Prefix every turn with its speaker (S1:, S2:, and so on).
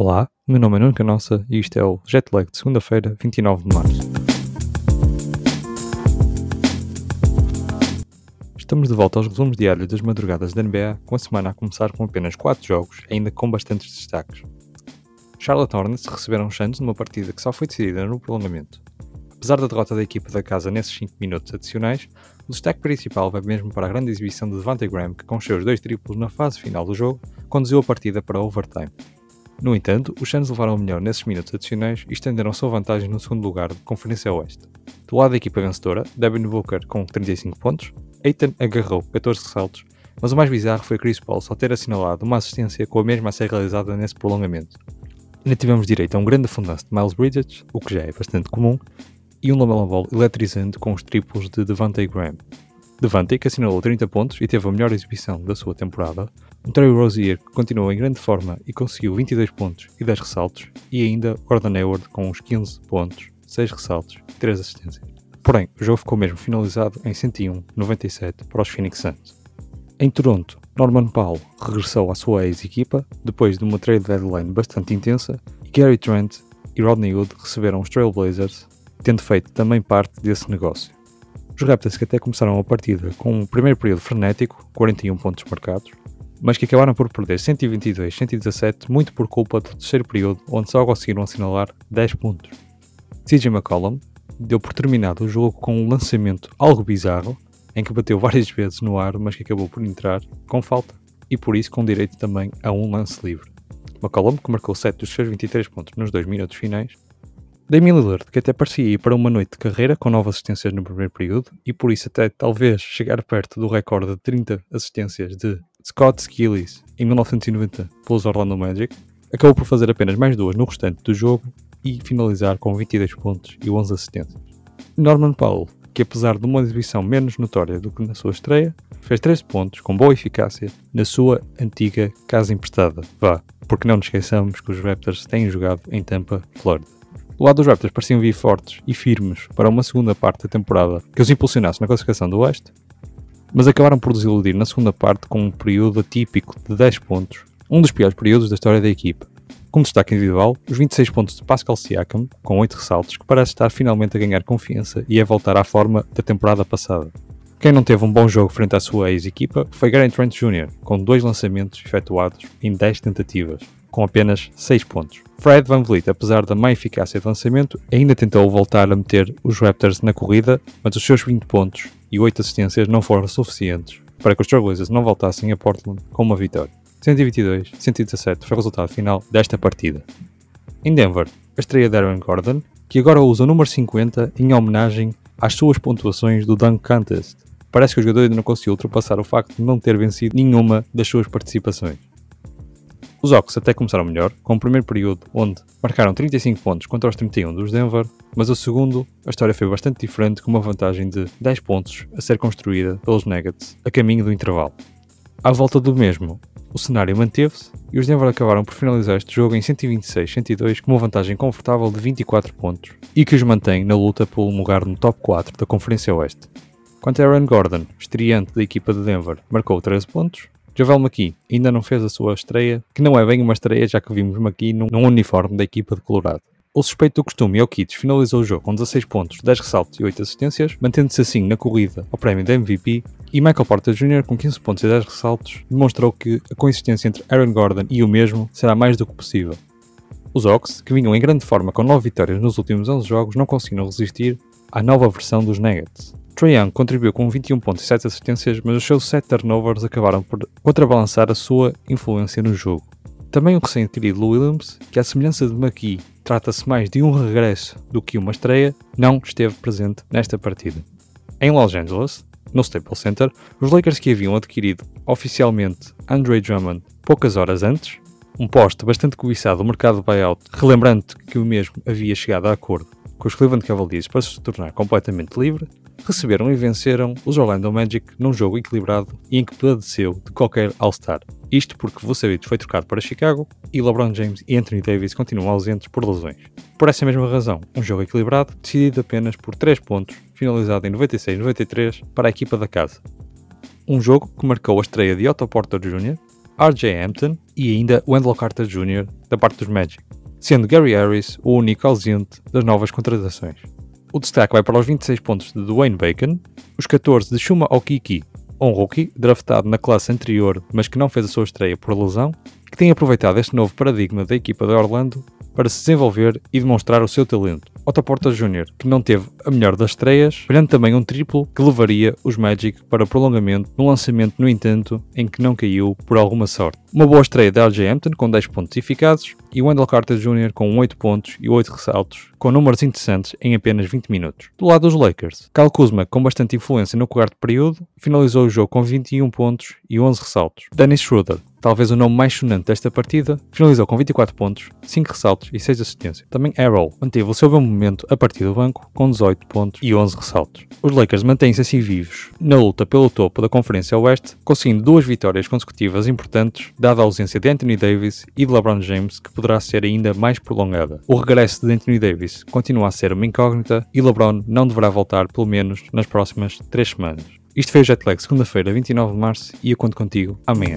S1: Olá, meu nome é Nuno Canossa e isto é o Jetlag de segunda-feira, 29 de março. Estamos de volta aos resumos diários das madrugadas da NBA, com a semana a começar com apenas 4 jogos, ainda com bastantes destaques. Charlotte Hornets receberam Suns numa partida que só foi decidida no prolongamento. Apesar da derrota da equipa da casa nesses 5 minutos adicionais, o destaque principal vai mesmo para a grande exibição de Devante Graham, que com seus dois triplos na fase final do jogo, conduziu a partida para overtime. No entanto, os Suns levaram o melhor nesses minutos adicionais e estenderam sua vantagem no segundo lugar de Conferência Oeste. Do lado da equipa vencedora, Devin Booker com 35 pontos, Aiton agarrou 14 ressaltos, mas o mais bizarro foi Chris Paul só ter assinalado uma assistência com a mesma a ser realizada nesse prolongamento. Ainda tivemos direito a um grande afundanço de Miles Bridges, o que já é bastante comum, e um Lamelo Ball eletrizante com os triplos de Devante Graham. Devante, que assinalou 30 pontos e teve a melhor exibição da sua temporada, um Terry Rozier que continuou em grande forma e conseguiu 22 pontos e 10 ressaltos, e ainda Gordon Hayward com uns 15 pontos, 6 ressaltos e 3 assistências. Porém, o jogo ficou mesmo finalizado em 101-97 para os Phoenix Suns. Em Toronto, Norman Powell regressou à sua ex-equipa depois de uma trade deadline bastante intensa e Gary Trent e Rodney Hood receberam os Trailblazers, tendo feito também parte desse negócio. Os Raptors que até começaram a partida com um primeiro período frenético, 41 pontos marcados, mas que acabaram por perder 122-117 muito por culpa do terceiro período, onde só conseguiram assinalar 10 pontos. CJ McCollum deu por terminado o jogo com um lançamento algo bizarro, em que bateu várias vezes no ar, mas que acabou por entrar com falta, e por isso com direito também a um lance livre. McCollum, que marcou 7 dos seus 23 pontos nos dois minutos finais, Damian Lillard, que até parecia ir para uma noite de carreira com 9 assistências no primeiro período e por isso até talvez chegar perto do recorde de 30 assistências de Scott Skillis em 1990 pelos Orlando Magic, acabou por fazer apenas mais duas no restante do jogo e finalizar com 22 pontos e 11 assistências. Norman Powell, que apesar de uma exibição menos notória do que na sua estreia, fez 13 pontos com boa eficácia na sua antiga casa emprestada. Vá, porque não nos esqueçamos que os Raptors têm jogado em Tampa, Florida. Do lado dos Raptors pareciam vir fortes e firmes para uma segunda parte da temporada que os impulsionasse na classificação do Oeste, mas acabaram por desiludir na segunda parte com um período atípico de 10 pontos, um dos piores períodos da história da equipa. Como destaque individual, os 26 pontos de Pascal Siakam, com 8 ressaltos, que parece estar finalmente a ganhar confiança e a voltar à forma da temporada passada. Quem não teve um bom jogo frente à sua ex-equipa foi Gary Trent Jr., com dois lançamentos efetuados em 10 tentativas, com apenas 6 pontos. Fred Van Vliet, apesar da má eficácia de lançamento, ainda tentou voltar a meter os Raptors na corrida, mas os seus 20 pontos e 8 assistências não foram suficientes para que os Trailblazers não voltassem a Portland com uma vitória. 122-117 foi o resultado final desta partida. Em Denver, a estreia de Aaron Gordon, que agora usa o número 50 em homenagem às suas pontuações do Dunk Contest. Parece que o jogador ainda não conseguiu ultrapassar o facto de não ter vencido nenhuma das suas participações. Os Hawks até começaram melhor, com o primeiro período onde marcaram 35 pontos contra os 31 dos Denver, mas o segundo, a história foi bastante diferente com uma vantagem de 10 pontos a ser construída pelos Nuggets a caminho do intervalo. À volta do mesmo, o cenário manteve-se e os Denver acabaram por finalizar este jogo em 126-102 com uma vantagem confortável de 24 pontos e que os mantém na luta um lugar no top 4 da Conferência Oeste. Quanto a Aaron Gordon, estreante da equipa de Denver, marcou 13 pontos, Javel McKee ainda não fez a sua estreia, que não é bem uma estreia já que vimos McKee num, uniforme da equipa de Colorado. O suspeito do costume, Jokic, finalizou o jogo com 16 pontos, 10 ressaltos e 8 assistências, mantendo-se assim na corrida ao prémio de MVP, e Michael Porter Jr., com 15 pontos e 10 ressaltos, demonstrou que a coincidência entre Aaron Gordon e o mesmo será mais do que possível. Os Hawks, que vinham em grande forma com 9 vitórias nos últimos 11 jogos, não conseguiram resistir à nova versão dos Nuggets. Trae Young contribuiu com 21 pontos e 7 assistências, mas os seus 7 turnovers acabaram por contrabalançar a sua influência no jogo. Também o recém-adquirido Williams, que à semelhança de McKee trata-se mais de um regresso do que uma estreia, não esteve presente nesta partida. Em Los Angeles, no Staples Center, os Lakers que haviam adquirido oficialmente Andre Drummond poucas horas antes, um poste bastante cobiçado do mercado de buyout, relembrando que o mesmo havia chegado a acordo com os Cleveland Cavaliers para se tornar completamente livre, receberam e venceram os Orlando Magic num jogo equilibrado e em que padeceu de qualquer All-Star. Isto porque Vucevic foi trocado para Chicago e LeBron James e Anthony Davis continuam ausentes por lesões. Por essa mesma razão, um jogo equilibrado, decidido apenas por 3 pontos, finalizado em 96-93 para a equipa da casa. Um jogo que marcou a estreia de Otto Porter Jr., RJ Hampton e ainda Wendell Carter Jr., da parte dos Magic, sendo Gary Harris o único ausente das novas contratações. O destaque vai para os 26 pontos de Dwayne Bacon, os 14 de Shuma Okiki, um rookie draftado na classe anterior, mas que não fez a sua estreia por lesão, que tem aproveitado este novo paradigma da equipa de Orlando para se desenvolver e demonstrar o seu talento. Otto Porta Jr., que não teve a melhor das estreias, falhando também um triplo que levaria os Magic para prolongamento, no lançamento, no entanto, em que não caiu por alguma sorte. Uma boa estreia de RJ Hampton com 10 pontos eficazes e Wendell Carter Jr. com 8 pontos e 8 ressaltos, com números interessantes em apenas 20 minutos. Do lado dos Lakers, Kyle Kuzma, com bastante influência no quarto período, finalizou o jogo com 21 pontos e 11 ressaltos. Dennis Schroeder, talvez o nome mais sonante desta partida, finalizou com 24 pontos, 5 ressaltos e 6 assistências. Também Arrow manteve o seu bom momento a partir do banco, com 18 pontos e 11 ressaltos. Os Lakers mantêm-se assim vivos na luta pelo topo da Conferência Oeste, conseguindo duas vitórias consecutivas importantes, dada a ausência de Anthony Davis e de LeBron James, que poderá ser ainda mais prolongada. O regresso de Anthony Davis continua a ser uma incógnita e LeBron não deverá voltar pelo menos nas próximas 3 semanas. Isto foi o Jetlag segunda-feira, 29 de março, e eu conto contigo amanhã.